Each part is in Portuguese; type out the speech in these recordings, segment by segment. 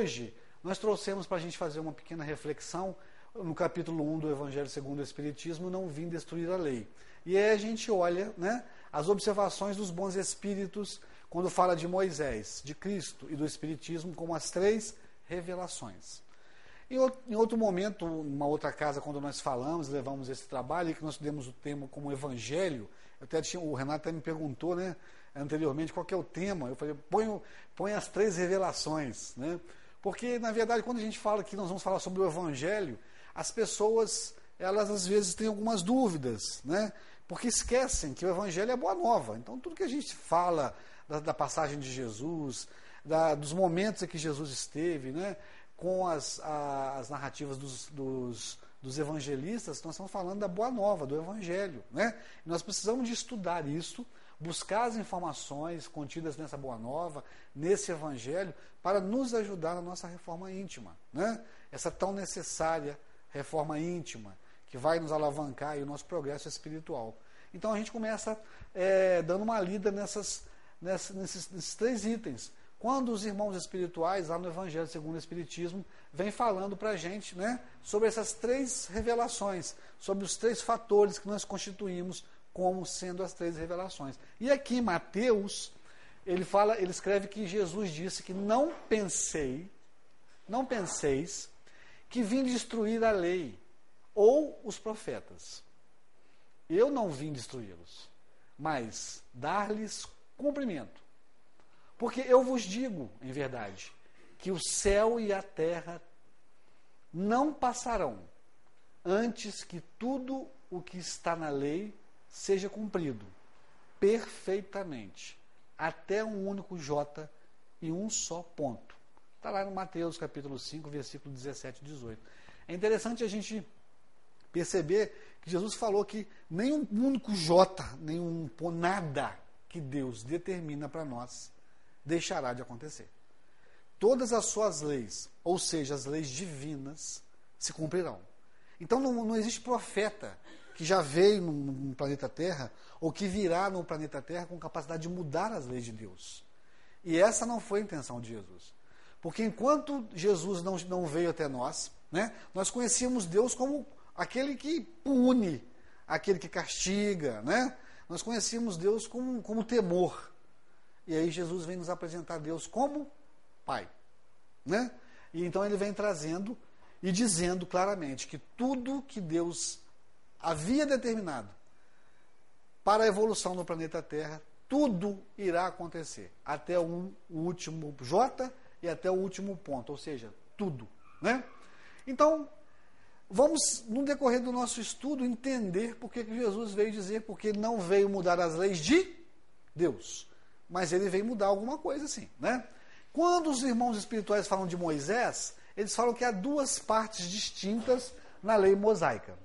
hoje nós trouxemos para a gente fazer uma pequena reflexão no capítulo 1 do Evangelho segundo o Espiritismo, não vim destruir a lei. E aí a gente olha né, as observações dos bons espíritos quando fala de Moisés, de Cristo e do Espiritismo como as três revelações. Em outro momento, numa outra casa, quando nós falamos, levamos esse trabalho, e que nós demos o tema como Evangelho, até tinha, o Renato até me perguntou, né, anteriormente, qual é o tema. Eu falei, põe, põe as três revelações, né? Porque, na verdade, quando a gente fala que nós vamos falar sobre o Evangelho, as pessoas, elas às vezes têm algumas dúvidas, né? Porque esquecem que o Evangelho é boa nova. Então, tudo que a gente fala da, da passagem de Jesus, da, dos momentos em que Jesus esteve, né? Com as, a, as narrativas dos, dos, dos, evangelistas, nós estamos falando da boa nova, do Evangelho, né? Nós precisamos de estudar isso, buscar as informações contidas nessa boa nova, nesse Evangelho, para nos ajudar na nossa reforma íntima, né? Essa tão necessária reforma íntima, que vai nos alavancar e o nosso progresso espiritual. Então a gente começa é, dando uma lida nessas, nesses, nesses, três itens. Quando os irmãos espirituais, lá no Evangelho segundo o Espiritismo, vêm falando para a gente né, sobre essas três revelações, sobre os três fatores que nós constituímos como sendo as três revelações. E aqui Mateus, ele fala, ele escreve que Jesus disse que não pensei, não penseis que vim destruir a lei ou os profetas. Eu não vim destruí-los, mas dar-lhes cumprimento. Porque eu vos digo, em verdade, que o céu e a terra não passarão antes que tudo o que está na lei seja cumprido perfeitamente, até um único J e um só ponto. Está lá no Mateus capítulo 5, versículo 17 e 18. É interessante a gente perceber que Jesus falou que nenhum único J, nenhum nada que Deus determina para nós deixará de acontecer. Todas as suas leis, ou seja, as leis divinas, se cumprirão. Então não, não existe profeta que já veio no, planeta Terra ou que virá no planeta Terra com capacidade de mudar as leis de Deus. E essa não foi a intenção de Jesus. Porque enquanto Jesus não, não veio até nós, né, nós conhecíamos Deus como aquele que pune, aquele que castiga, né? Nós conhecíamos Deus como, como temor. E aí Jesus vem nos apresentar Deus como Pai, né? E então ele vem trazendo e dizendo claramente que tudo que Deus havia determinado para a evolução do planeta Terra, tudo irá acontecer, até um, o último J e até o último ponto, ou seja, tudo. Né? Então, vamos, no decorrer do nosso estudo, entender por que Jesus veio dizer, porque não veio mudar as leis de Deus, mas ele veio mudar alguma coisa assim. Né? Quando os irmãos espirituais falam de Moisés, eles falam que há duas partes distintas na lei mosaica.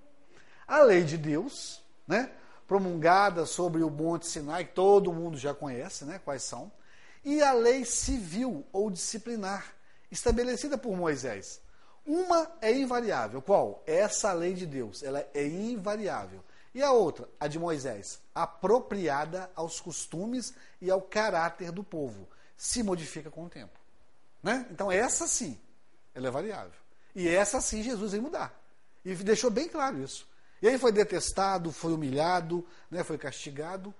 A lei de Deus, né, promulgada sobre o Monte Sinai, que todo mundo já conhece, né, quais são, e a lei civil ou disciplinar, estabelecida por Moisés. Uma é invariável. Qual? Essa lei de Deus. Ela é invariável. E a outra, a de Moisés, apropriada aos costumes e ao caráter do povo. Se modifica com o tempo. Né? Então, essa sim, ela é variável. E essa sim Jesus veio mudar. E deixou bem claro isso. E aí foi detestado, foi humilhado, né, foi castigado,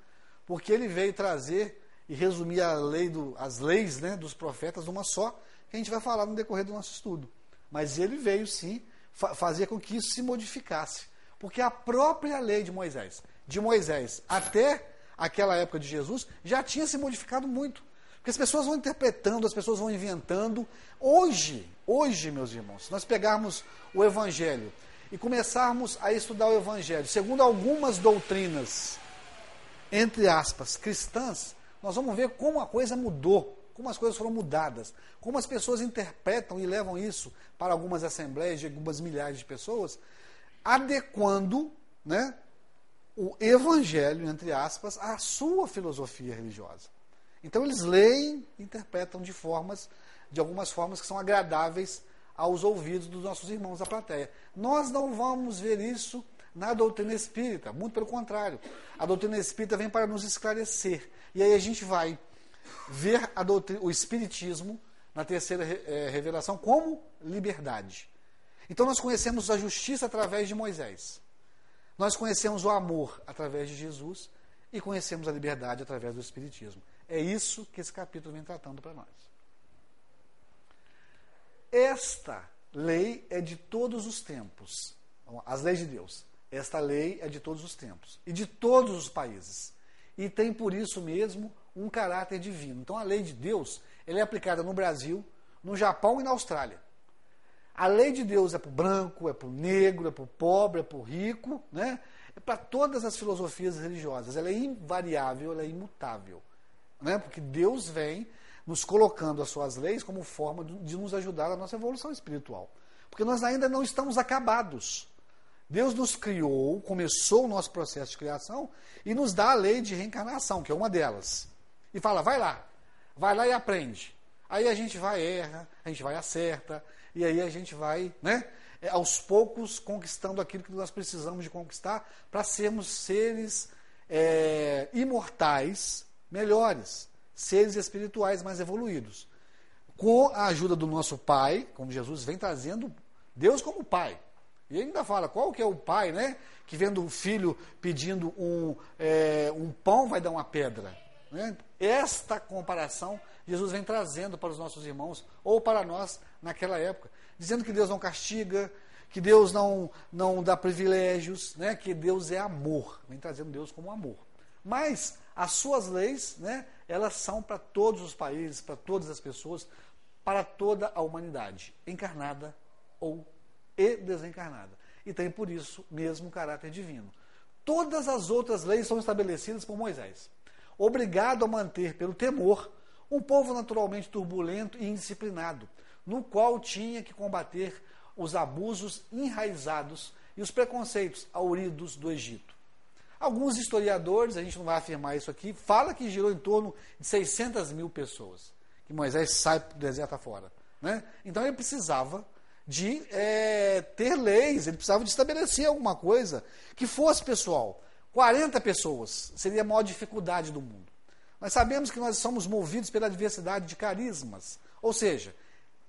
porque ele veio trazer e resumir a lei do, as leis né, dos profetas numa só, que a gente vai falar no decorrer do nosso estudo. Mas ele veio sim fa fazer com que isso se modificasse. Porque a própria lei de Moisés, de Moisés até aquela época de Jesus, já tinha se modificado muito. Porque as pessoas vão interpretando, as pessoas vão inventando. Hoje, hoje, meus irmãos, se nós pegarmos o Evangelho e começarmos a estudar o Evangelho, segundo algumas doutrinas, entre aspas, cristãs, nós vamos ver como a coisa mudou, como as coisas foram mudadas, como as pessoas interpretam e levam isso para algumas assembleias de algumas milhares de pessoas, adequando né, o evangelho, entre aspas, à sua filosofia religiosa. Então eles leem, interpretam de formas, de algumas formas que são agradáveis aos ouvidos dos nossos irmãos da plateia. Nós não vamos ver isso na doutrina espírita, muito pelo contrário. A doutrina espírita vem para nos esclarecer. E aí a gente vai ver doutrina, o espiritismo na terceira é, revelação como liberdade. Então nós conhecemos a justiça através de Moisés. Nós conhecemos o amor através de Jesus e conhecemos a liberdade através do Espiritismo. É isso que esse capítulo vem tratando para nós. Esta lei é de todos os tempos. As leis de Deus. Esta lei é de todos os tempos e de todos os países. E tem por isso mesmo um caráter divino. Então a lei de Deus ela é aplicada no Brasil, no Japão e na Austrália. A lei de Deus é para o branco, é para o negro, é para o pobre, é para o rico, né? é para todas as filosofias religiosas. Ela é invariável, ela é imutável. Né? Porque Deus vem nos colocando as suas leis como forma de nos ajudar na nossa evolução espiritual. Porque nós ainda não estamos acabados. Deus nos criou, começou o nosso processo de criação e nos dá a lei de reencarnação, que é uma delas. E fala, vai lá, vai lá e aprende. Aí a gente vai, erra, a gente vai, acerta, e aí a gente vai, né, é, aos poucos, conquistando aquilo que nós precisamos de conquistar para sermos seres é, imortais melhores, seres espirituais mais evoluídos. Com a ajuda do nosso Pai, como Jesus vem trazendo Deus como Pai. E ainda fala, qual que é o pai, né? Que vendo o filho pedindo um, é, um pão, vai dar uma pedra. Né? Esta comparação Jesus vem trazendo para os nossos irmãos, ou para nós naquela época, dizendo que Deus não castiga, que Deus não, não dá privilégios, né? que Deus é amor, vem trazendo Deus como amor. Mas as suas leis, né, elas são para todos os países, para todas as pessoas, para toda a humanidade, encarnada ou e desencarnada. E tem por isso mesmo caráter divino. Todas as outras leis são estabelecidas por Moisés, obrigado a manter pelo temor um povo naturalmente turbulento e indisciplinado, no qual tinha que combater os abusos enraizados e os preconceitos auridos do Egito. Alguns historiadores, a gente não vai afirmar isso aqui, fala que girou em torno de 600 mil pessoas, que Moisés sai do deserto afora. Né? Então ele precisava de é, ter leis, ele precisava de estabelecer alguma coisa que fosse pessoal. 40 pessoas seria a maior dificuldade do mundo. Nós sabemos que nós somos movidos pela diversidade de carismas. Ou seja,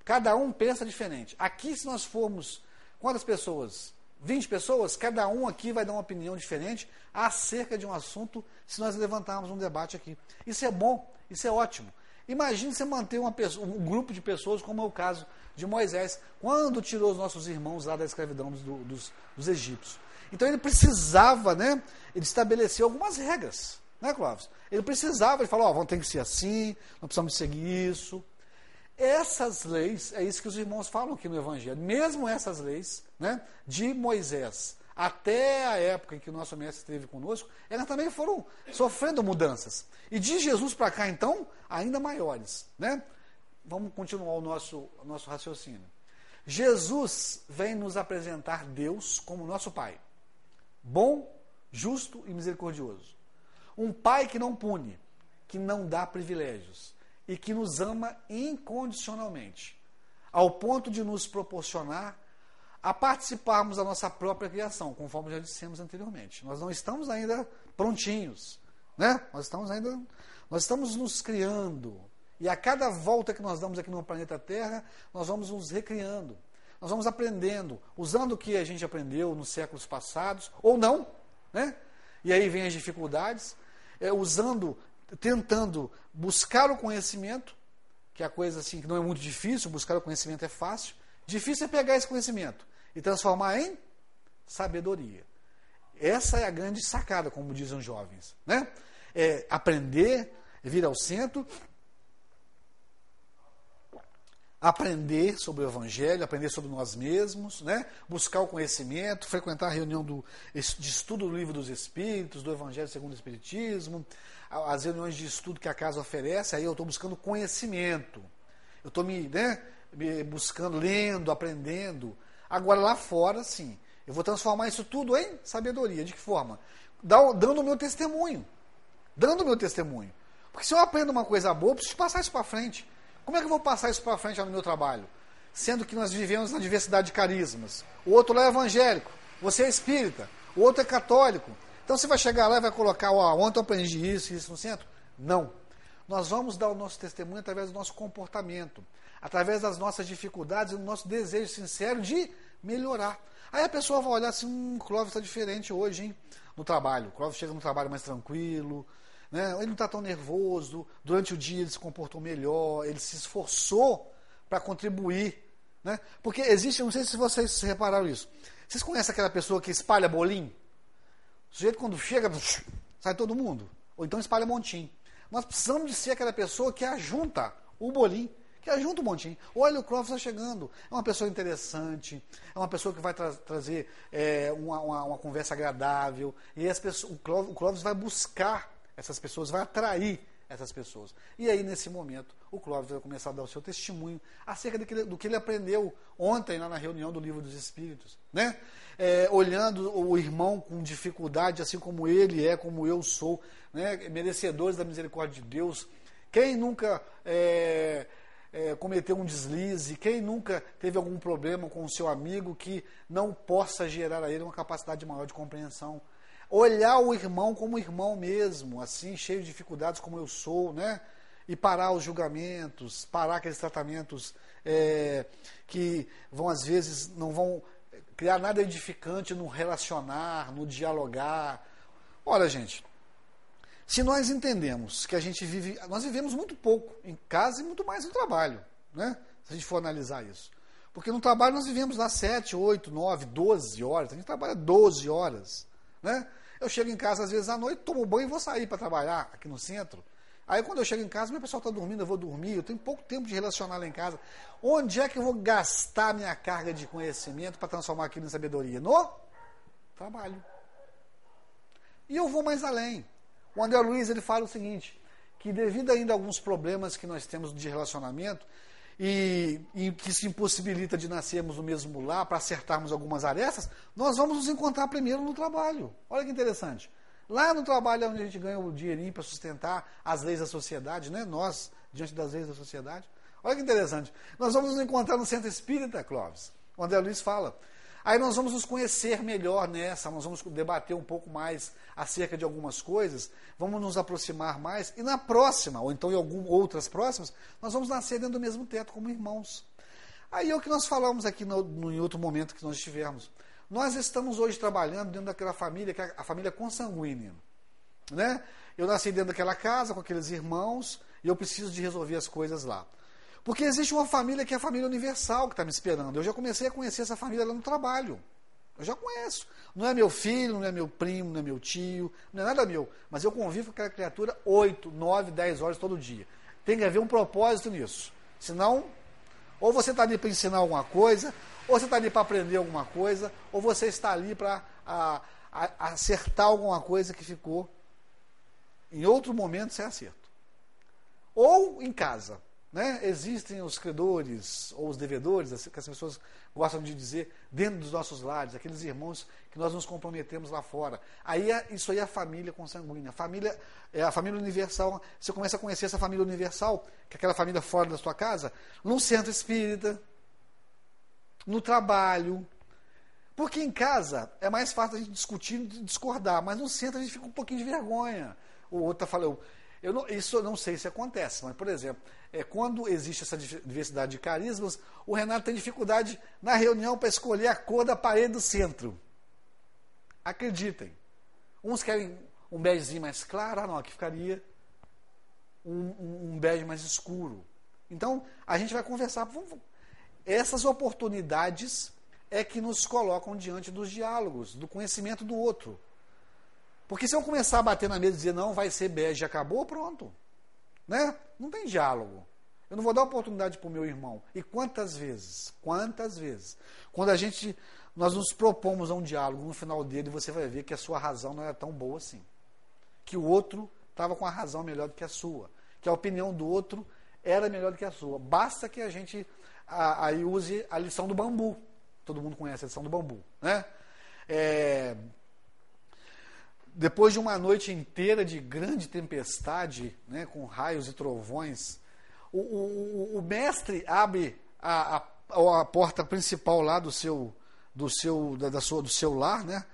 cada um pensa diferente. Aqui, se nós formos. Quantas pessoas? 20 pessoas? Cada um aqui vai dar uma opinião diferente acerca de um assunto se nós levantarmos um debate aqui. Isso é bom, isso é ótimo. Imagine você manter pessoa, um grupo de pessoas, como é o caso de Moisés, quando tirou os nossos irmãos lá da escravidão dos, dos, dos egípcios. Então ele precisava, né? Ele estabeleceu algumas regras. Né, Clóvis? Ele precisava, ele falou, ó, vão ter que ser assim, não precisamos seguir isso. Essas leis, é isso que os irmãos falam aqui no Evangelho, mesmo essas leis né, de Moisés, até a época em que o nosso mestre esteve conosco, elas também foram sofrendo mudanças. E de Jesus para cá, então, ainda maiores. Né? Vamos continuar o nosso, o nosso raciocínio. Jesus vem nos apresentar Deus como nosso Pai, bom, justo e misericordioso. Um pai que não pune, que não dá privilégios e que nos ama incondicionalmente, ao ponto de nos proporcionar a participarmos da nossa própria criação, conforme já dissemos anteriormente. Nós não estamos ainda prontinhos, né? Nós estamos ainda nós estamos nos criando. E a cada volta que nós damos aqui no planeta Terra, nós vamos nos recriando. Nós vamos aprendendo, usando o que a gente aprendeu nos séculos passados, ou não, né? E aí vem as dificuldades, é, usando, tentando buscar o conhecimento, que é a coisa assim que não é muito difícil, buscar o conhecimento é fácil. Difícil é pegar esse conhecimento e transformar em sabedoria. Essa é a grande sacada, como dizem os jovens. Né? É aprender, vir ao centro aprender sobre o Evangelho, aprender sobre nós mesmos, né? buscar o conhecimento, frequentar a reunião do, de estudo do Livro dos Espíritos, do Evangelho segundo o Espiritismo, as reuniões de estudo que a casa oferece, aí eu estou buscando conhecimento. Eu estou me, né, me buscando, lendo, aprendendo. Agora lá fora, sim, eu vou transformar isso tudo em sabedoria. De que forma? Dando o meu testemunho. Dando o meu testemunho. Porque se eu aprendo uma coisa boa, eu preciso passar isso para frente. Como é que eu vou passar isso para frente no meu trabalho? Sendo que nós vivemos na diversidade de carismas. O outro lá é evangélico, você é espírita, o outro é católico. Então você vai chegar lá e vai colocar, ó, ontem eu aprendi isso, isso no centro? Não. nós vamos dar o nosso testemunho através do nosso comportamento, através das nossas dificuldades e do nosso desejo sincero de melhorar. Aí a pessoa vai olhar assim, hum, o Clóvis está diferente hoje, hein? No trabalho. O Clóvis chega no trabalho mais tranquilo, né? ele não está tão nervoso, durante o dia ele se comportou melhor, ele se esforçou para contribuir. Né? Porque existe, não sei se vocês repararam isso, vocês conhecem aquela pessoa que espalha bolinho? O sujeito quando chega, sai todo mundo. Ou então espalha montinho. Nós precisamos de ser aquela pessoa que ajunta o bolinho, que ajunta o montinho. Olha, o Clóvis está chegando. É uma pessoa interessante, é uma pessoa que vai tra trazer é, uma, uma, uma, conversa agradável. E as pessoas, o, Clóvis, o Clóvis vai buscar essas pessoas, vai atrair essas pessoas. E aí, nesse momento, o Clóvis vai começar a dar o seu testemunho acerca do que ele, do que ele aprendeu ontem lá na reunião do Livro dos Espíritos. Né? É, olhando o irmão com dificuldade, assim como ele é, como eu sou, né? merecedores da misericórdia de Deus. Quem nunca é, é, cometeu um deslize, quem nunca teve algum problema com o seu amigo que não possa gerar a ele uma capacidade maior de compreensão? Olhar o irmão como irmão mesmo, assim, cheio de dificuldades como eu sou, né? E parar os julgamentos, parar aqueles tratamentos é, que vão, às vezes, não vão criar nada edificante no relacionar, no dialogar. Olha, gente, se nós entendemos que a gente vive, nós vivemos muito pouco em casa e muito mais no trabalho, né? Se a gente for analisar isso. Porque no trabalho nós vivemos lá 7, 8, 9, 12 horas, a gente trabalha 12 horas. Né? Eu chego em casa às vezes à noite, tomo banho e vou sair para trabalhar aqui no centro. Aí quando eu chego em casa, meu pessoal está dormindo, eu vou dormir, eu tenho pouco tempo de relacionar lá em casa. Onde é que eu vou gastar minha carga de conhecimento para transformar aquilo em sabedoria? No trabalho. E eu vou mais além. O André Luiz ele fala o seguinte, que devido ainda a alguns problemas que nós temos de relacionamento, e, e, que se impossibilita de nascermos no mesmo lar para acertarmos algumas arestas, nós vamos nos encontrar primeiro no trabalho. Olha que interessante. Lá no trabalho é onde a gente ganha o dinheirinho para sustentar as leis da sociedade, né? nós, diante das leis da sociedade. Olha que interessante. Nós vamos nos encontrar no centro espírita, Clóvis. O André Luiz fala. Aí nós vamos nos conhecer melhor nessa, nós vamos debater um pouco mais acerca de algumas coisas, vamos nos aproximar mais, e na próxima, ou então em algumas outras próximas, nós vamos nascer dentro do mesmo teto como irmãos. Aí é o que nós falamos aqui no, no, em outro momento que nós estivermos. Nós estamos hoje trabalhando dentro daquela família, que é a família consanguínea. Né? Eu nasci dentro daquela casa com aqueles irmãos e eu preciso de resolver as coisas lá. Porque existe uma família que é a família universal que está me esperando. Eu já comecei a conhecer essa família lá no trabalho. Eu já conheço. Não é meu filho, não é meu primo, não é meu tio, não é nada meu. Mas eu convivo com aquela criatura 8, 9, 10 horas todo dia. Tem que haver um propósito nisso. Senão, ou você está ali para ensinar alguma coisa, ou você está ali para aprender alguma coisa, ou você está ali para acertar alguma coisa que ficou em outro momento sem acerto. Ou em casa. Né? Existem os credores ou os devedores, que as pessoas gostam de dizer, dentro dos nossos lares, aqueles irmãos que nós nos comprometemos lá fora. Aí é, isso aí é a família consanguínea. A família, é a família universal. Você começa a conhecer essa família universal, que é aquela família fora da sua casa, num centro espírita, no trabalho. Porque em casa é mais fácil a gente discutir e discordar, mas no centro a gente fica um pouquinho de vergonha. O outro está falando, eu não, isso eu não sei se acontece, mas, por exemplo, é, quando existe essa diversidade de carismas, o Renato tem dificuldade na reunião para escolher a cor da parede do centro. Acreditem. Uns querem um begezinho mais claro, ah, não, aqui ficaria um, um, um bege mais escuro. Então, a gente vai conversar. Essas oportunidades é que nos colocam diante dos diálogos, do conhecimento do outro. Porque se eu começar a bater na mesa e dizer não, vai ser bege, acabou, pronto. Né? Não tem diálogo. Eu não vou dar oportunidade para o meu irmão. E quantas vezes, quantas vezes, quando a gente, nós nos propomos a um diálogo, no final dele você vai ver que a sua razão não era tão boa assim. Que o outro estava com a razão melhor do que a sua. Que a opinião do outro era melhor do que a sua. Basta que a gente aí use a lição do bambu. Todo mundo conhece a lição do bambu. Né? É, depois de uma noite inteira de grande tempestade, né, com raios e trovões, o, o, o mestre abre a, a, a, porta principal lá do seu, do seu, da, da sua, do seu lar, né?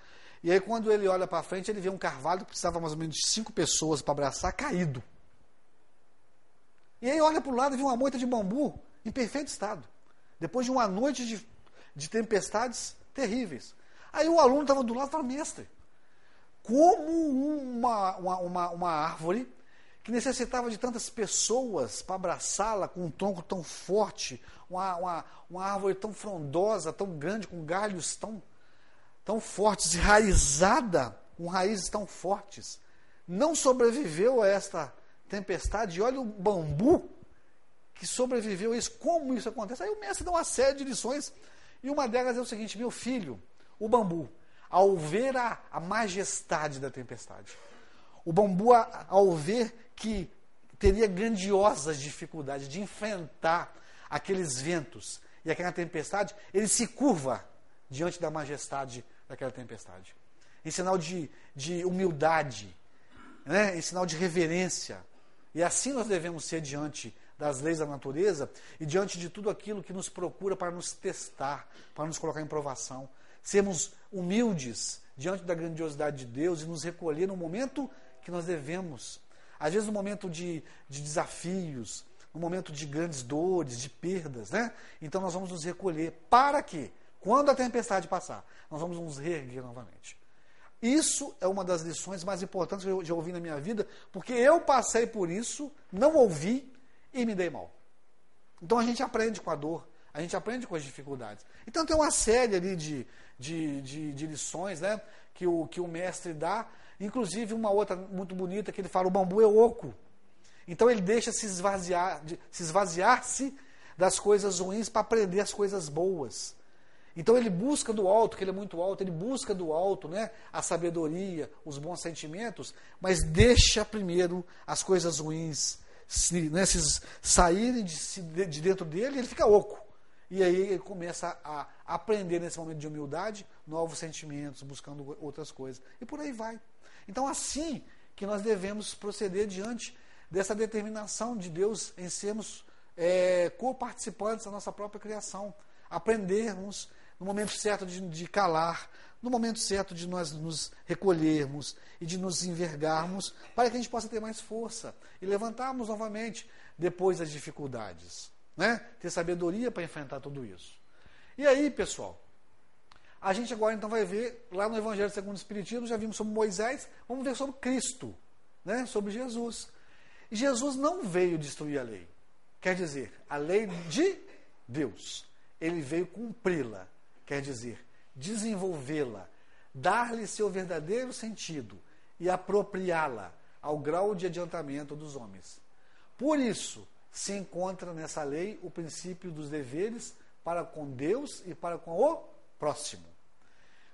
E aí quando ele olha para frente, ele vê um carvalho que precisava mais ou menos de cinco pessoas para abraçar, caído. E aí olha para o lado e vê uma moita de bambu em perfeito estado. Depois de uma noite de, de tempestades terríveis. Aí o aluno estava do lado e falou, mestre, como uma, uma, uma, uma árvore que necessitava de tantas pessoas para abraçá-la com um tronco tão forte, uma, uma, uma árvore tão frondosa, tão grande, com galhos tão, tão fortes, enraizada, com raízes tão fortes, não sobreviveu a esta tempestade. E olha o bambu que sobreviveu a isso. Como isso acontece? Aí o mestre dá uma série de lições, e uma delas é o seguinte: meu filho, o bambu, ao ver a, a majestade da tempestade, o bambu, ao ver que teria grandiosas dificuldades de enfrentar aqueles ventos e aquela tempestade, ele se curva diante da majestade daquela tempestade. Em sinal de, de humildade, né? em sinal de reverência. E assim nós devemos ser diante das leis da natureza e diante de tudo aquilo que nos procura para nos testar, para nos colocar em provação. Sermos humildes diante da grandiosidade de Deus e nos recolher no momento que nós devemos. Às vezes, no momento de, de desafios, no momento de grandes dores, de perdas, né? Então, nós vamos nos recolher. Para que, quando a tempestade passar, nós vamos nos reerguer novamente. Isso é uma das lições mais importantes que eu já ouvi na minha vida, porque eu passei por isso, não ouvi e me dei mal. Então a gente aprende com a dor, a gente aprende com as dificuldades. Então tem uma série ali de, de, de, de lições né, que, o, que o mestre dá Inclusive, uma outra muito bonita que ele fala: o bambu é oco. Então ele deixa se esvaziar, se esvaziar-se das coisas ruins para aprender as coisas boas. Então ele busca do alto, que ele é muito alto, ele busca do alto, né, a sabedoria, os bons sentimentos, mas deixa primeiro as coisas ruins se, né, se saírem de, de dentro dele, ele fica oco. E aí ele começa a aprender nesse momento de humildade novos sentimentos, buscando outras coisas. E por aí vai. Então, assim que nós devemos proceder diante dessa determinação de Deus em sermos é, co-participantes da nossa própria criação, aprendermos no momento certo de, de, calar, no momento certo de nós nos recolhermos e de nos envergarmos, para que a gente possa ter mais força e levantarmos novamente depois das dificuldades. Né? Ter sabedoria para enfrentar tudo isso. E aí, pessoal, a gente agora então vai ver, lá no Evangelho segundo o Espiritismo, já vimos sobre Moisés, vamos ver sobre Cristo, né? sobre Jesus. E Jesus não veio destruir a lei. Quer dizer, a lei de Deus. Ele veio cumpri-la. Quer dizer, desenvolvê-la, dar-lhe seu verdadeiro sentido e apropriá-la ao grau de adiantamento dos homens. Por isso, se encontra nessa lei o princípio dos deveres para com Deus e para com o próximo.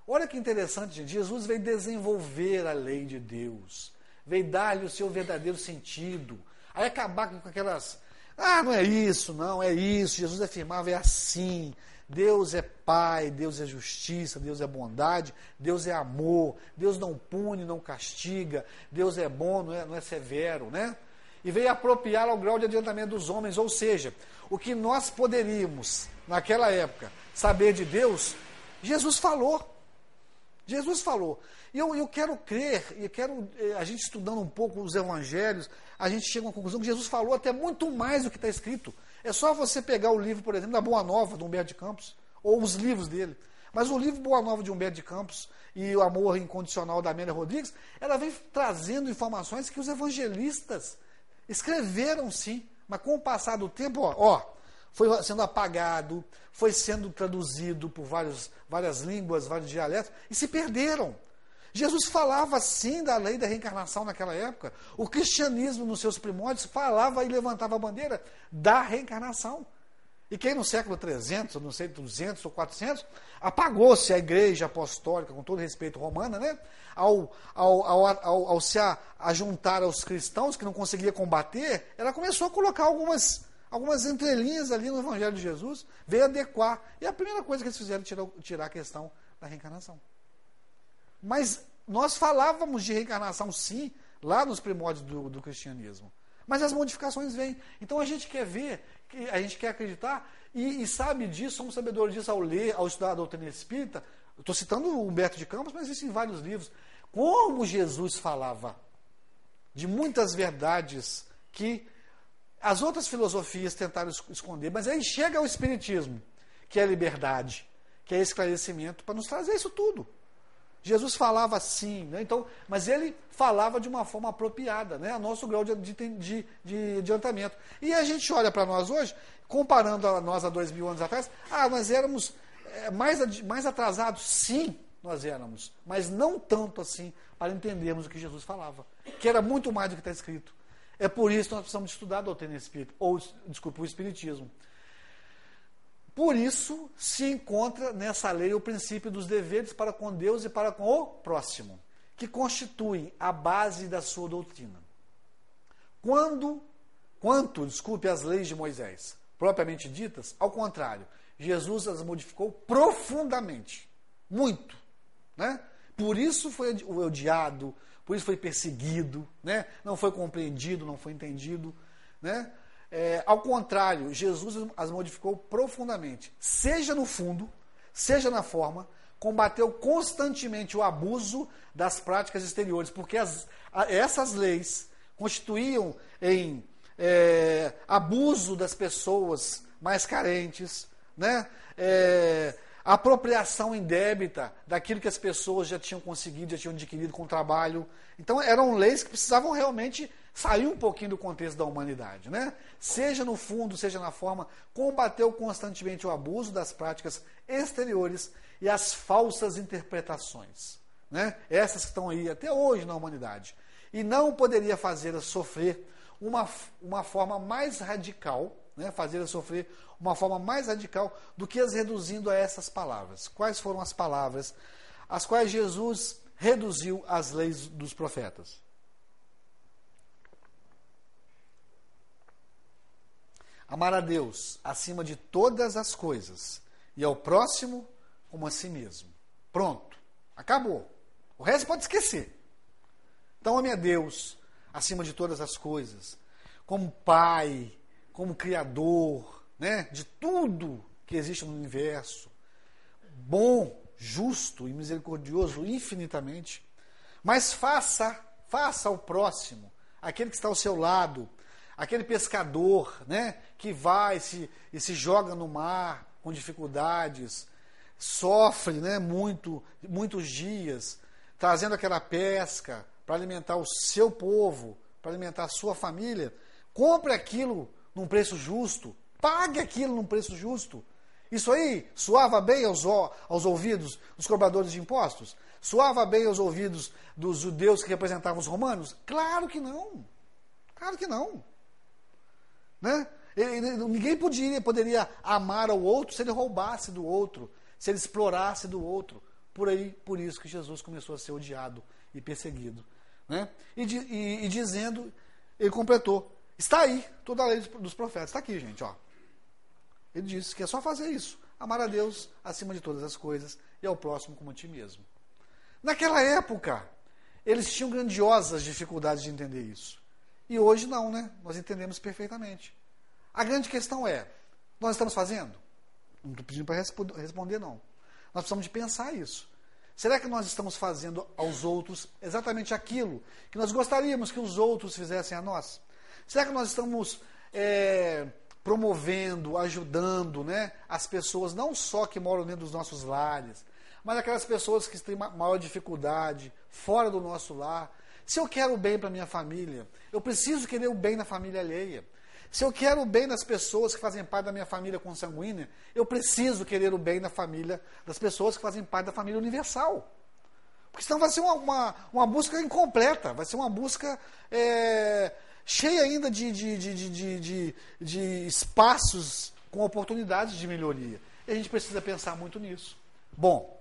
Olha que interessante, gente. Jesus veio desenvolver a lei de Deus, veio dar-lhe o seu verdadeiro sentido, aí acabar com aquelas. Ah, não é isso, não, é isso. Jesus afirmava, é assim. Deus é Pai, Deus é justiça, Deus é bondade, Deus é amor, Deus não pune, não castiga, Deus é bom, não é, não é severo, né? E veio apropriar ao grau de adiantamento dos homens, ou seja, o que nós poderíamos, naquela época, saber de Deus, Jesus falou. Jesus falou. E eu, eu quero crer, e quero, eh, a gente estudando um pouco os evangelhos, a gente chega uma conclusão que Jesus falou até muito mais do que está escrito. É só você pegar o livro, por exemplo, da Boa Nova, do Humberto de Campos, ou os livros dele. Mas o livro Boa Nova de Humberto de Campos e o Amor Incondicional da Amélia Rodrigues, ela vem trazendo informações que os evangelistas escreveram sim, mas com o passar do tempo, ó, ó foi sendo apagado, foi sendo traduzido por vários, várias línguas, vários dialetos, e se perderam. Jesus falava sim da lei da reencarnação naquela época. O cristianismo, nos seus primórdios, falava e levantava a bandeira da reencarnação. E quem no século 300, não sei, 200 ou 400, apagou-se a igreja apostólica, com todo respeito romana, né? ao, ao, ao, ao, ao se a, a juntar aos cristãos que não conseguia combater, ela começou a colocar algumas algumas entrelinhas ali no Evangelho de Jesus, veio adequar. E a primeira coisa que eles fizeram tirar, tirar a questão da reencarnação. Mas nós falávamos de reencarnação, sim, lá nos primórdios do, do cristianismo. Mas as modificações vêm. Então a gente quer ver, a gente quer acreditar, e, e sabe disso, somos sabedores disso ao ler, ao estudar a doutrina espírita. Estou citando o Humberto de Campos, mas existem vários livros. Como Jesus falava de muitas verdades que As outras filosofias tentaram esconder, mas aí chega o Espiritismo, que é liberdade, que é esclarecimento, para nos trazer isso tudo. Jesus falava assim, né? então, mas ele falava de uma forma apropriada, né? a nosso grau de, de, de adiantamento. E a gente olha para nós hoje, comparando a nós há dois mil anos atrás, ah, nós éramos é, mais, mais atrasados, sim, nós éramos, mas não tanto assim para entendermos o que Jesus falava, que era muito mais do que está escrito. É por isso que nós precisamos estudar a doutrina espírita, ou, desculpa, o espiritismo. Por isso se encontra nessa lei o princípio dos deveres para com Deus e para com o próximo, que constituem a base da sua doutrina. Quando, quanto, desculpe, as leis de Moisés, propriamente ditas, ao contrário, Jesus as modificou profundamente, muito, né? Por isso foi odiado, por isso foi perseguido, né? Não foi compreendido, não foi entendido, né? É, ao contrário, Jesus as modificou profundamente, seja no fundo, seja na forma, combateu constantemente o abuso das práticas exteriores, porque as, essas leis constituíam em é, abuso das pessoas mais carentes, né? É, apropriação indébita daquilo que as pessoas já tinham conseguido, já tinham adquirido com o trabalho. Então eram leis que precisavam realmente sair um pouquinho do contexto da humanidade, né? Seja no fundo, seja na forma, combateu constantemente o abuso das práticas exteriores e as falsas interpretações, né? Essas que estão aí até hoje na humanidade. E não poderia fazê-las sofrer uma, uma forma mais radical, né? Fazê-las sofrer uma forma mais radical do que as reduzindo a essas palavras. Quais foram as palavras as quais Jesus reduziu as leis dos profetas? Amar a Deus acima de todas as coisas e ao próximo como a si mesmo. Pronto, acabou. O resto pode esquecer. Então ame a Deus acima de todas as coisas, como Pai, como Criador, né, de tudo que existe no universo, bom, justo e misericordioso infinitamente. Mas faça, faça ao próximo, aquele que está ao seu lado, aquele pescador, né, que vai se, e se joga no mar com dificuldades, sofre, né, muito, muitos dias, trazendo aquela pesca para alimentar o seu povo, para alimentar a sua família, compre aquilo num preço justo, pague aquilo num preço justo. Isso aí soava bem aos, aos ouvidos dos cobradores de impostos? Soava bem aos ouvidos dos judeus que representavam os romanos? Claro que não. Claro que não. Né? Ninguém poderia, poderia amar ao outro se ele roubasse do outro, se ele explorasse do outro. Por aí, por isso que Jesus começou a ser odiado e perseguido. Né? E, e, e dizendo, ele completou: está aí toda a lei dos profetas. Está aqui, gente. Ó. Ele disse que é só fazer isso: amar a Deus acima de todas as coisas e ao próximo como a ti mesmo. Naquela época, eles tinham grandiosas dificuldades de entender isso. E hoje não, né? Nós entendemos perfeitamente. A grande questão é: nós estamos fazendo? Não estou pedindo para responder, não. Nós precisamos de pensar isso. Será que nós estamos fazendo aos outros exatamente aquilo que nós gostaríamos que os outros fizessem a nós? Será que nós estamos é, promovendo, ajudando né, as pessoas, não só que moram dentro dos nossos lares, mas aquelas pessoas que têm maior dificuldade fora do nosso lar, se eu quero o bem para minha família, eu preciso querer o bem na família alheia. Se eu quero o bem das pessoas que fazem parte da minha família consanguínea, eu preciso querer o bem na família das pessoas que fazem parte da família universal. Porque senão vai ser uma, uma, uma busca incompleta, vai ser uma busca é, cheia ainda de, de, de, de, de, de espaços com oportunidades de melhoria. E a gente precisa pensar muito nisso. Bom,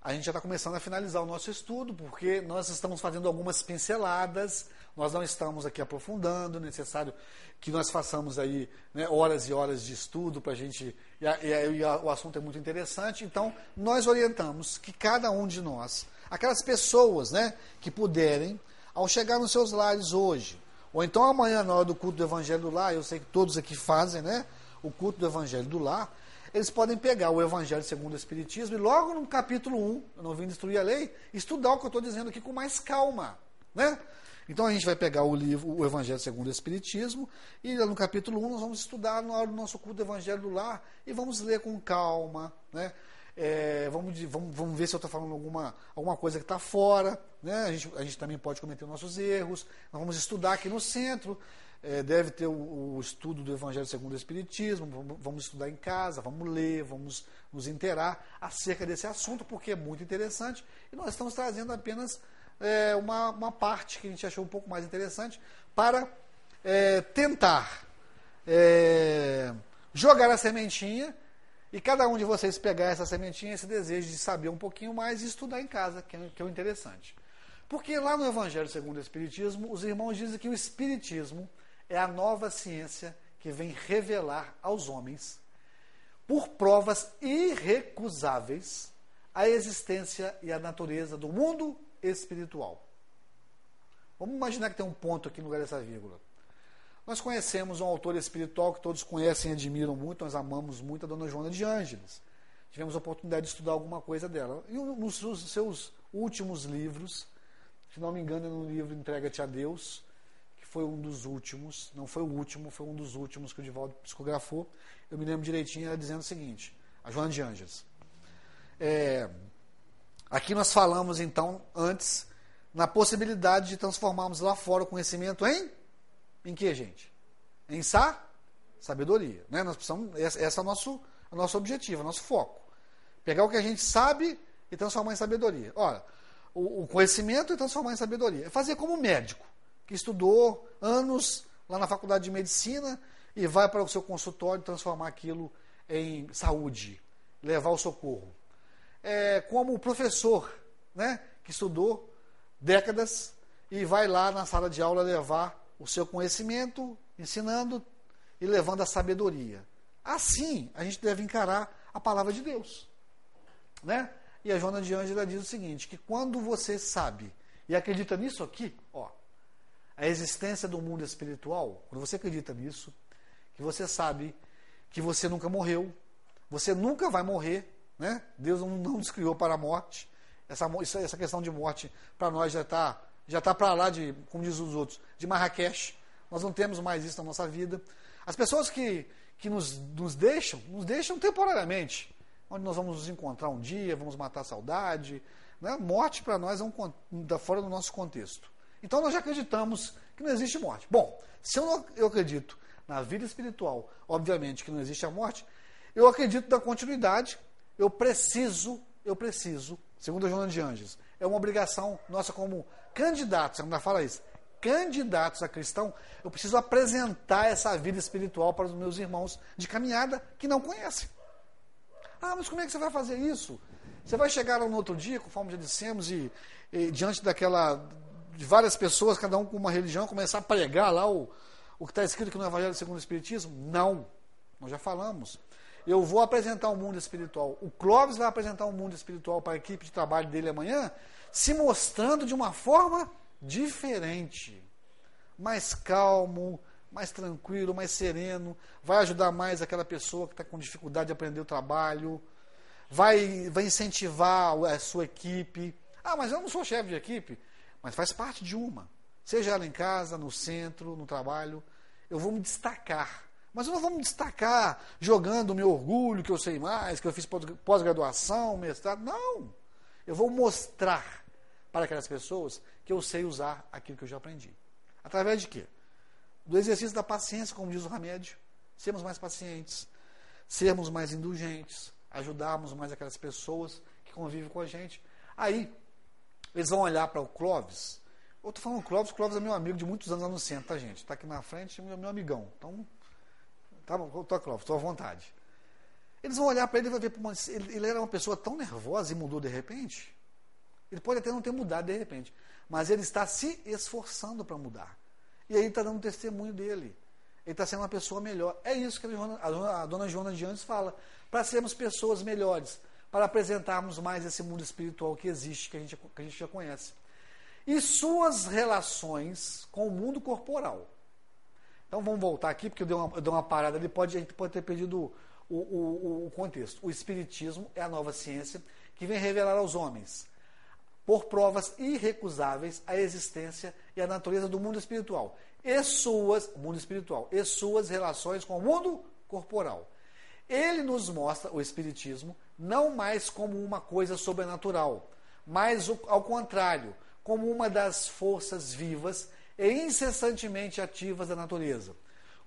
a gente já está começando a finalizar o nosso estudo, porque nós estamos fazendo algumas pinceladas, nós não estamos aqui aprofundando, é necessário que nós façamos aí né, horas e horas de estudo para a gente. E, e, e, o assunto é muito interessante, então nós orientamos que cada um de nós, aquelas pessoas né, que puderem, ao chegar nos seus lares hoje, ou então amanhã, na hora do culto do Evangelho do Lar, eu sei que todos aqui fazem né, o culto do Evangelho do Lar eles podem pegar o Evangelho segundo o Espiritismo e logo no capítulo 1, eu não vim destruir a lei, estudar o que eu estou dizendo aqui com mais calma. Né? Então a gente vai pegar o livro, o Evangelho segundo o Espiritismo, e no capítulo 1 nós vamos estudar na hora do nosso culto do Evangelho do Lar e vamos ler com calma, né? É, vamos, vamos, vamos ver se eu estou falando alguma, alguma coisa que está fora. Né? A, gente, a gente também pode cometer nossos erros. Nós vamos estudar aqui no centro. É, deve ter o, o, estudo do Evangelho segundo o Espiritismo. Vamos, estudar em casa, vamos ler, vamos nos inteirar acerca desse assunto, porque é muito interessante. E nós estamos trazendo apenas é, uma, uma parte que a gente achou um pouco mais interessante para é, tentar é, jogar a sementinha e cada um de vocês pegar essa sementinha, esse desejo de saber um pouquinho mais e estudar em casa, que é, que é o interessante. Porque lá no Evangelho segundo o Espiritismo, os irmãos dizem que o Espiritismo é a nova ciência que vem revelar aos homens, por provas irrecusáveis, a existência e a natureza do mundo espiritual. Vamos imaginar que tem um ponto aqui no lugar dessa vírgula. Nós conhecemos um autor espiritual que todos conhecem e admiram muito, nós amamos muito, a dona Joana de Ângeles. Tivemos a oportunidade de estudar alguma coisa dela. E nos seus últimos livros, se não me engano, é no livro Entrega-te a Deus, que foi um dos últimos, não foi o último, foi um dos últimos que o Divaldo psicografou. Eu me lembro direitinho, ela dizendo o seguinte: a Joana de Ângeles. É, aqui nós falamos, então, antes, na possibilidade de transformarmos lá fora o conhecimento em em que, gente? Em sa sabedoria. Né? Nós precisamos, esse é o nosso, o nosso objetivo, o nosso foco. Pegar o que a gente sabe e transformar em sabedoria. Ora, o, o conhecimento e transformar em sabedoria. É fazer como médico, que estudou anos lá na faculdade de medicina e vai para o seu consultório transformar aquilo em saúde, levar o socorro. É como o professor, né, que estudou décadas e vai lá na sala de aula levar o seu conhecimento, ensinando e levando a sabedoria. Assim, a gente deve encarar a palavra de Deus. Né? E a Joana de Ângela diz o seguinte: que quando você sabe e acredita nisso aqui, ó, a existência do mundo espiritual, quando você acredita nisso, que você sabe que você nunca morreu, você nunca vai morrer, né? Deus não, nos criou para a morte. Essa, essa questão de morte para nós já está já está para lá de, como diz os outros, de Marrakech. Nós não temos mais isso na nossa vida. As pessoas que, que nos, nos deixam, nos deixam temporariamente. Onde nós vamos nos encontrar um dia, vamos matar a saudade. Né? Morte para nós é um da fora do nosso contexto. Então nós já acreditamos que não existe morte. Bom, se eu, não, eu acredito na vida espiritual, obviamente que não existe a morte, eu acredito na continuidade. Eu preciso, eu preciso, segundo a Joana de Anjos, é uma obrigação nossa como candidatos, ainda fala isso, candidatos a cristão, eu preciso apresentar essa vida espiritual para os meus irmãos de caminhada que não conhecem. Ah, mas como é que você vai fazer isso? Você vai chegar no outro dia, conforme já dissemos, e, e diante daquela de várias pessoas, cada um com uma religião, começar a pregar lá o, o que está escrito aqui no Evangelho segundo o Espiritismo? Não. Nós já falamos. Eu vou apresentar o um mundo espiritual. O Clóvis vai apresentar o um mundo espiritual para a equipe de trabalho dele amanhã, se mostrando de uma forma diferente, mais calmo, mais tranquilo, mais sereno, vai ajudar mais aquela pessoa que está com dificuldade de aprender o trabalho, vai, vai incentivar a sua equipe. Ah, mas eu não sou chefe de equipe, mas faz parte de uma. Seja ela em casa, no centro, no trabalho, eu vou me destacar. Mas eu não vou me destacar jogando o meu orgulho, que eu sei mais, que eu fiz pós-graduação, mestrado. Não! Eu vou mostrar para aquelas pessoas que eu sei usar aquilo que eu já aprendi. Através de quê? Do exercício da paciência, como diz o remédio. Sermos mais pacientes, sermos mais indulgentes, ajudarmos mais aquelas pessoas que convivem com a gente. Aí, eles vão olhar para o Clóvis. Eu estou falando Clóvis, Clóvis é meu amigo de muitos anos lá no centro, tá, gente? Está aqui na frente, é meu amigão. Então, tá bom, tô, estou à vontade. Eles vão olhar para ele e vão ver, ele, ele era uma pessoa tão nervosa e mudou de repente. Ele pode até não ter mudado de repente, mas ele está se esforçando para mudar. E aí está dando testemunho dele. Ele está sendo uma pessoa melhor. É isso que a dona, a dona Joana de Andes fala. Para sermos pessoas melhores, para apresentarmos mais esse mundo espiritual que existe, que a gente, que a gente já conhece. E suas relações com o mundo corporal. Então vamos voltar aqui, porque eu dei uma, eu dei uma parada ali, pode, a gente pode ter perdido o, o, o contexto. O Espiritismo é a nova ciência que vem revelar aos homens por provas irrecusáveis a existência e a natureza do mundo espiritual e suas mundo espiritual e suas relações com o mundo corporal. Ele nos mostra o espiritismo não mais como uma coisa sobrenatural, mas ao contrário, como uma das forças vivas e incessantemente ativas da natureza,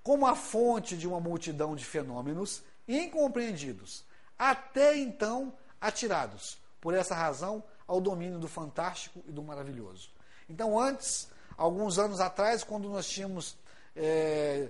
como a fonte de uma multidão de fenômenos incompreendidos, até então atirados, por essa razão, ao domínio do fantástico e do maravilhoso. Então, antes, alguns anos atrás, quando nós tínhamos. É,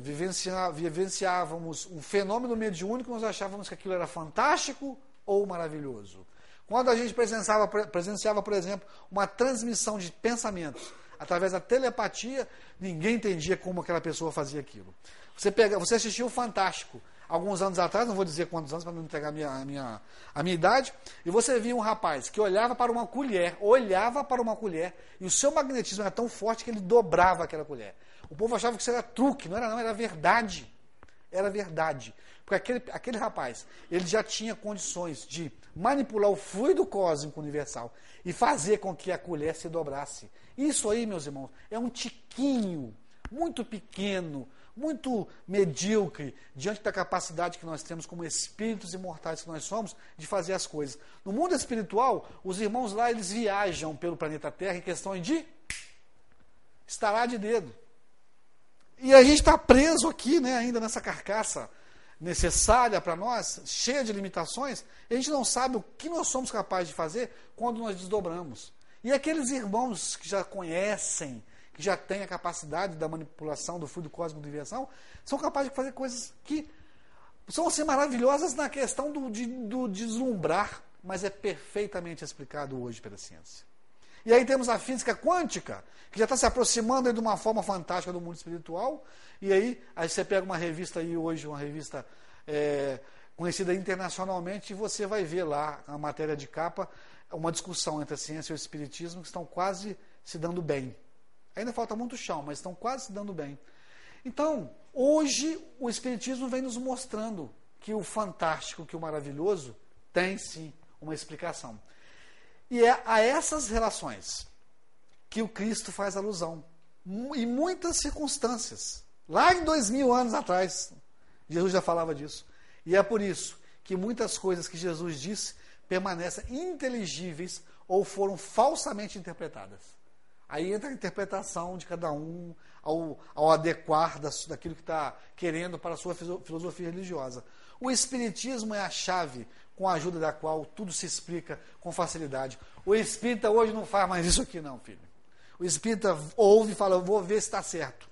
vivenciávamos um fenômeno mediúnico, nós achávamos que aquilo era fantástico ou maravilhoso. Quando a gente presenciava, presenciava, por exemplo, uma transmissão de pensamentos através da telepatia, ninguém entendia como aquela pessoa fazia aquilo. Você, pega, você assistiu o Fantástico alguns anos atrás, não vou dizer quantos anos para não entregar a minha, a, minha, a minha idade, e você via um rapaz que olhava para uma colher, olhava para uma colher, e o seu magnetismo era tão forte que ele dobrava aquela colher. O povo achava que isso era truque, não era não, era verdade. Era verdade. Porque aquele, aquele rapaz, ele já tinha condições de manipular o fluido cósmico universal e fazer com que a colher se dobrasse. Isso aí, meus irmãos, é um tiquinho muito pequeno, muito medíocre diante da capacidade que nós temos como espíritos imortais que nós somos de fazer as coisas. No mundo espiritual, os irmãos lá eles viajam pelo planeta Terra em questões de estalar de dedo. E a gente está preso aqui, né, ainda nessa carcaça necessária para nós, cheia de limitações, e a gente não sabe o que nós somos capazes de fazer quando nós desdobramos. E aqueles irmãos que já conhecem, que já têm a capacidade da manipulação do fluido cósmico de inversão, são capazes de fazer coisas que são assim maravilhosas na questão do, de, do deslumbrar, mas é perfeitamente explicado hoje pela ciência. E aí temos a física quântica, que já está se aproximando de uma forma fantástica do mundo espiritual. E aí, aí você pega uma revista aí hoje, uma revista é, conhecida internacionalmente, e você vai ver lá a matéria de capa, uma discussão entre a ciência e o espiritismo que estão quase se dando bem. Ainda falta muito chão, mas estão quase se dando bem. Então, hoje o espiritismo vem nos mostrando que o fantástico, que o maravilhoso tem sim uma explicação. E é a essas relações que o Cristo faz alusão. Em muitas circunstâncias. Lá em dois mil anos atrás, Jesus já falava disso. E é por isso que muitas coisas que Jesus disse permanecem inteligíveis ou foram falsamente interpretadas. Aí entra a interpretação de cada um ao, ao adequar daquilo que está querendo para a sua filosofia religiosa. O Espiritismo é a chave com a ajuda da qual tudo se explica com facilidade. O espírita hoje não faz mais isso aqui, não, filho. O espírita ouve e fala, vou ver se está certo.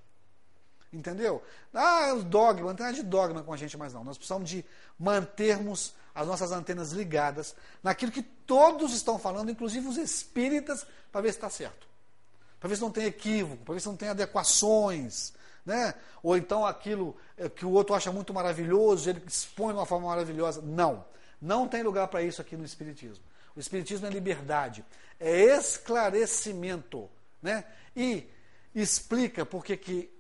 Entendeu? Ah, é o dogma, nada de dogma com a gente mais não. Nós precisamos de mantermos as nossas antenas ligadas naquilo que todos estão falando, inclusive os espíritas, para ver se está certo. Para ver se não tem equívoco, para ver se não tem adequações. Né? Ou então aquilo eh, que o outro acha muito maravilhoso, ele expõe de uma forma maravilhosa. Não. Não tem lugar para isso aqui no Espiritismo. O Espiritismo é liberdade, é esclarecimento. Né? E explica porque que,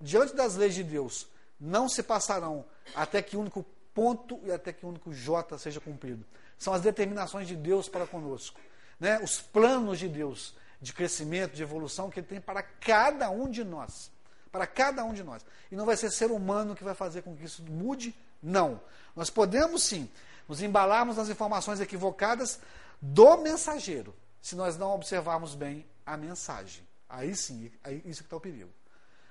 diante das leis de Deus, não se passarão até que o único ponto e até que o único J seja cumprido. São as determinações de Deus para conosco. Né? Os planos de Deus de crescimento, de evolução que Ele tem para cada um de nós. Para cada um de nós. E não vai ser ser humano que vai fazer com que isso mude, não. Nós podemos sim nos embalarmos nas informações equivocadas do mensageiro, se nós não observarmos bem a mensagem. Aí sim, aí, isso que está o perigo.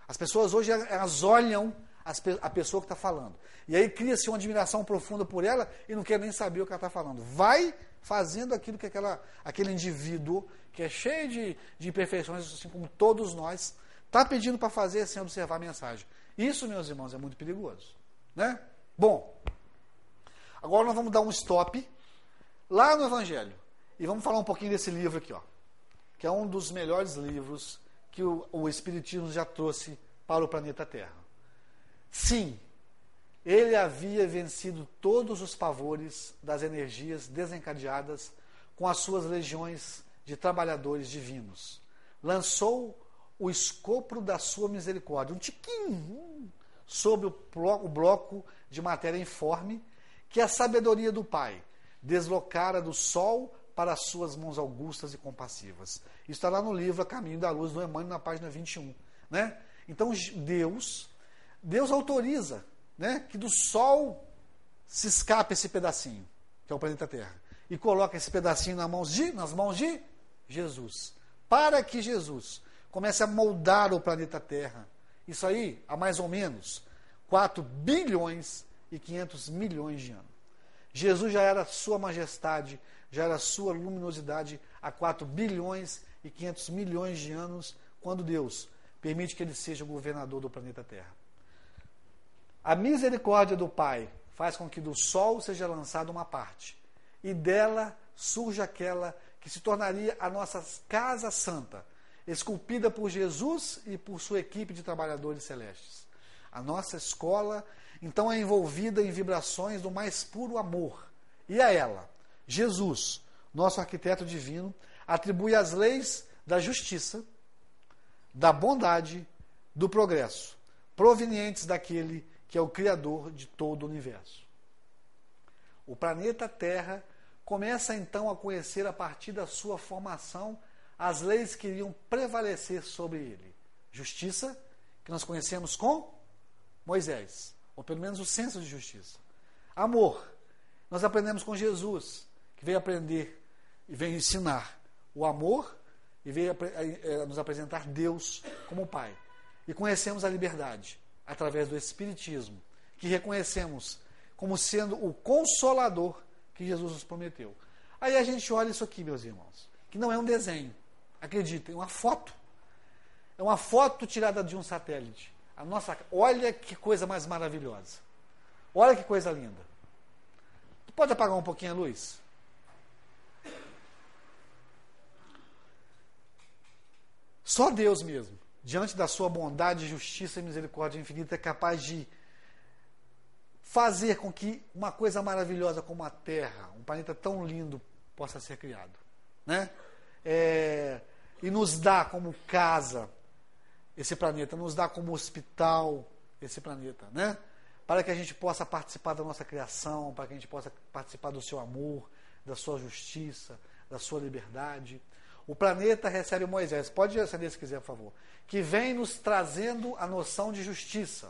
As pessoas hoje elas olham a pessoa que está falando. E aí cria-se uma admiração profunda por ela e não quer nem saber o que ela está falando. Vai fazendo aquilo que aquela, aquele indivíduo, que é cheio de, de imperfeições, assim como todos nós, está pedindo para fazer sem observar a mensagem. Isso, meus irmãos, é muito perigoso. Né? Bom, Agora nós vamos dar um stop lá no Evangelho e vamos falar um pouquinho desse livro aqui, ó, que é um dos melhores livros que o, o Espiritismo já trouxe para o planeta Terra. Sim, ele havia vencido todos os pavores das energias desencadeadas com as suas legiões de trabalhadores divinos. Lançou o escopo da sua misericórdia, um tiquinho, sobre o bloco de matéria informe que a sabedoria do Pai deslocara do Sol para as suas mãos augustas e compassivas. Isso está lá no livro A Caminho da Luz, do Emmanuel, na página 21. Né? Então, Deus, Deus autoriza né, que do Sol se escape esse pedacinho, que é o planeta Terra, e coloca esse pedacinho nas mãos de, nas mãos de Jesus. Para que Jesus comece a moldar o planeta Terra. Isso aí, há mais ou menos 4 bilhões e 500 milhões de anos. Jesus já era Sua Majestade, já era Sua luminosidade há 4 bilhões e 500 milhões de anos, quando Deus permite que ele seja o governador do planeta Terra. A misericórdia do Pai faz com que do Sol seja lançada uma parte, e dela surge aquela que se tornaria a nossa casa santa, esculpida por Jesus e por sua equipe de trabalhadores celestes. A nossa escola, então, é envolvida em vibrações do mais puro amor. E a ela, Jesus, nosso arquiteto divino, atribui as leis da justiça, da bondade, do progresso, provenientes daquele que é o Criador de todo o universo. O planeta Terra começa então a conhecer, a partir da sua formação, as leis que iriam prevalecer sobre ele. Justiça, que nós conhecemos com Moisés, ou pelo menos o senso de justiça. Amor, nós aprendemos com Jesus, que veio aprender e veio ensinar o amor e veio eh, nos apresentar Deus como Pai. E conhecemos a liberdade através do Espiritismo, que reconhecemos como sendo o consolador que Jesus nos prometeu. Aí a gente olha isso aqui, meus irmãos, que não é um desenho, acreditem, é uma foto. É uma foto tirada de um satélite. A nossa, olha que coisa mais maravilhosa. Olha que coisa linda. Pode apagar um pouquinho a luz? Só Deus mesmo, diante da sua bondade, justiça e misericórdia infinita, é capaz de fazer com que uma coisa maravilhosa como a Terra, um planeta tão lindo, possa ser criado. Né? É, e nos dá como casa esse planeta, nos dá como hospital esse planeta, né? Para que a gente possa participar da nossa criação, para que a gente possa participar do seu amor, da sua justiça, da sua liberdade. O planeta recebe Moisés, pode acender se quiser, por favor, que vem nos trazendo a noção de justiça,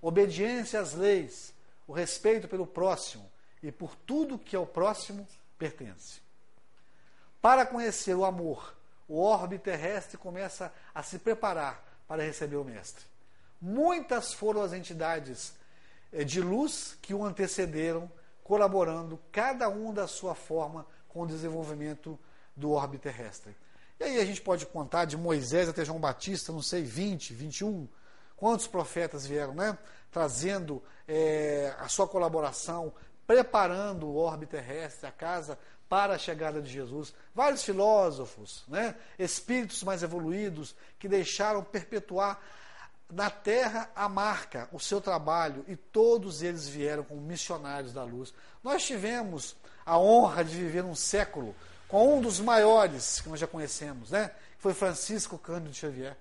obediência às leis, o respeito pelo próximo e por tudo que ao próximo pertence. Para conhecer o amor, o orbe terrestre começa a se preparar para receber o Mestre. Muitas foram as entidades eh, de luz que o antecederam, colaborando, cada um da sua forma, com o desenvolvimento do orbe terrestre. E aí a gente pode contar de Moisés até João Batista, não sei, 20, 21, quantos profetas vieram, né? Trazendo é, a sua colaboração, preparando o orbe terrestre, a casa para a chegada de Jesus. Vários filósofos, né, espíritos mais evoluídos, que deixaram perpetuar na terra a marca, o seu trabalho, e todos eles vieram como missionários da luz. Nós tivemos a honra de viver um século com um dos maiores que nós já conhecemos, né, foi Francisco Cândido Xavier.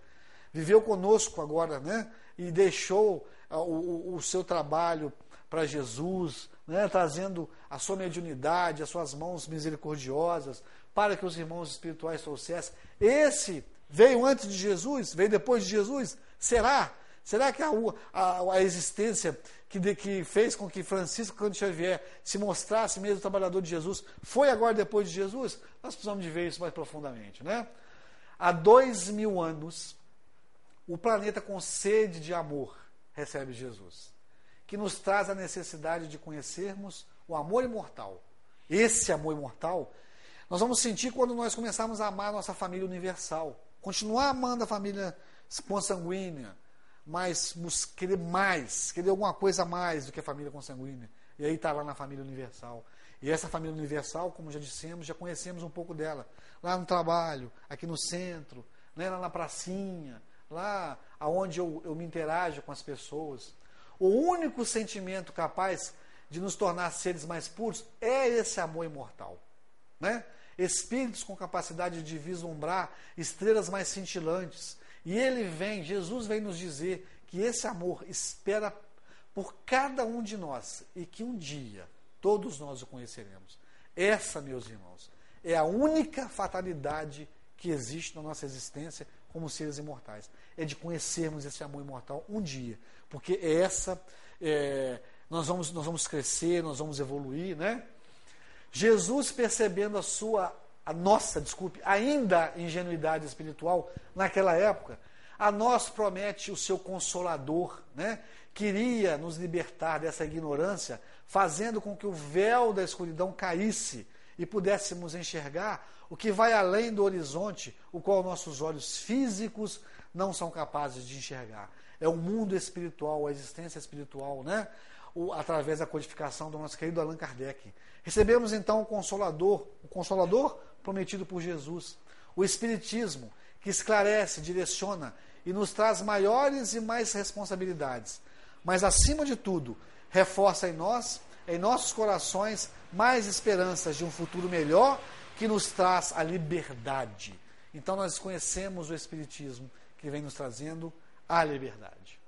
Viveu conosco agora, né, e deixou uh, o, o seu trabalho para Jesus, né, trazendo a sua mediunidade, as suas mãos misericordiosas, para que os irmãos espirituais trouxessem. Esse veio antes de Jesus? Veio depois de Jesus? Será? Será que a, a, a existência que, de, que, fez com que Francisco Cândido Xavier se mostrasse mesmo trabalhador de Jesus foi agora depois de Jesus? Nós precisamos de ver isso mais profundamente. Né? Há dois mil anos, o planeta com sede de amor recebe Jesus que nos traz a necessidade de conhecermos o amor imortal. Esse amor imortal nós vamos sentir quando nós começarmos a amar a nossa família universal. Continuar amando a família consanguínea, mas querer mais, querer alguma coisa a mais do que a família consanguínea. E aí está lá na família universal. E essa família universal, como já dissemos, já conhecemos um pouco dela. Lá no trabalho, aqui no centro, né, lá na pracinha, lá aonde eu, eu me interajo com as pessoas. O único sentimento capaz de nos tornar seres mais puros é esse amor imortal. Né? Espíritos com capacidade de vislumbrar estrelas mais cintilantes. E ele vem, Jesus vem nos dizer que esse amor espera por cada um de nós e que um dia todos nós o conheceremos. Essa, meus irmãos, é a única fatalidade que existe na nossa existência como seres imortais. É de conhecermos esse amor imortal um dia. Porque é essa. É, nós, vamos, nós vamos crescer, nós vamos evoluir, né? Jesus, percebendo a sua, a nossa, desculpe, ainda ingenuidade espiritual naquela época, a nós promete o seu consolador, né? Queria nos libertar dessa ignorância, fazendo com que o véu da escuridão caísse e pudéssemos enxergar o que vai além do horizonte, o qual nossos olhos físicos não são capazes de enxergar. É o mundo espiritual, a existência espiritual, né? O, através da codificação do nosso querido Allan Kardec. Recebemos então o Consolador, o Consolador prometido por Jesus, o Espiritismo, que esclarece, direciona e nos traz maiores e mais responsabilidades. Mas, acima de tudo, reforça em nós, em nossos corações, mais esperanças de um futuro melhor que nos traz a liberdade. Então nós conhecemos o Espiritismo que vem nos trazendo a liberdade.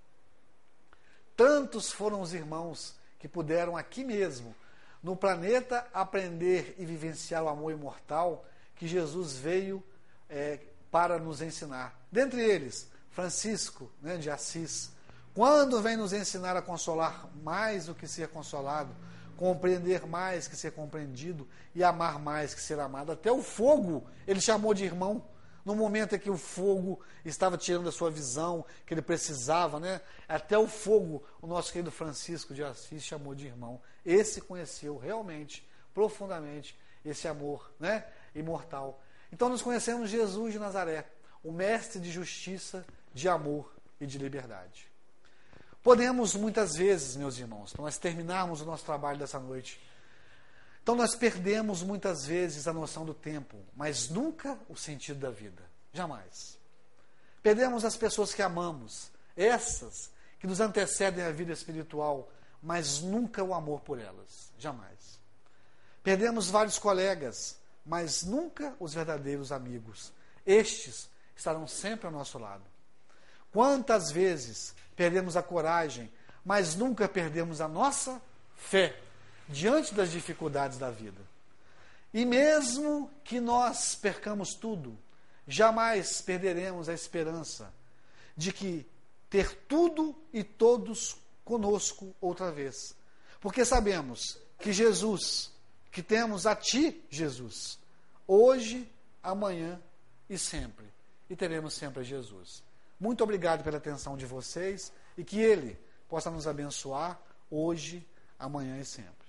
Tantos foram os irmãos que puderam aqui mesmo, no planeta, aprender e vivenciar o amor imortal que Jesus veio é, para nos ensinar. Dentre eles, Francisco né, de Assis, quando vem nos ensinar a consolar mais do que ser consolado, compreender mais que ser compreendido e amar mais que ser amado. Até o fogo ele chamou de irmão. No momento em que o fogo estava tirando a sua visão, que ele precisava, né? Até o fogo, o nosso querido Francisco de Assis chamou de irmão. Esse conheceu realmente, profundamente, esse amor, né? Imortal. Então nós conhecemos Jesus de Nazaré, o mestre de justiça, de amor e de liberdade. Podemos muitas vezes, meus irmãos, nós terminarmos o nosso trabalho dessa noite, então nós perdemos muitas vezes a noção do tempo, mas nunca o sentido da vida. Jamais. Perdemos as pessoas que amamos, essas que nos antecedem a vida espiritual, mas nunca o amor por elas. Jamais. Perdemos vários colegas, mas nunca os verdadeiros amigos. Estes estarão sempre ao nosso lado. Quantas vezes perdemos a coragem, mas nunca perdemos a nossa fé diante das dificuldades da vida. E mesmo que nós percamos tudo, jamais perderemos a esperança de que ter tudo e todos conosco outra vez. Porque sabemos que Jesus, que temos a Ti, Jesus, hoje, amanhã e sempre. E teremos sempre Jesus. Muito obrigado pela atenção de vocês e que Ele possa nos abençoar hoje, amanhã e sempre.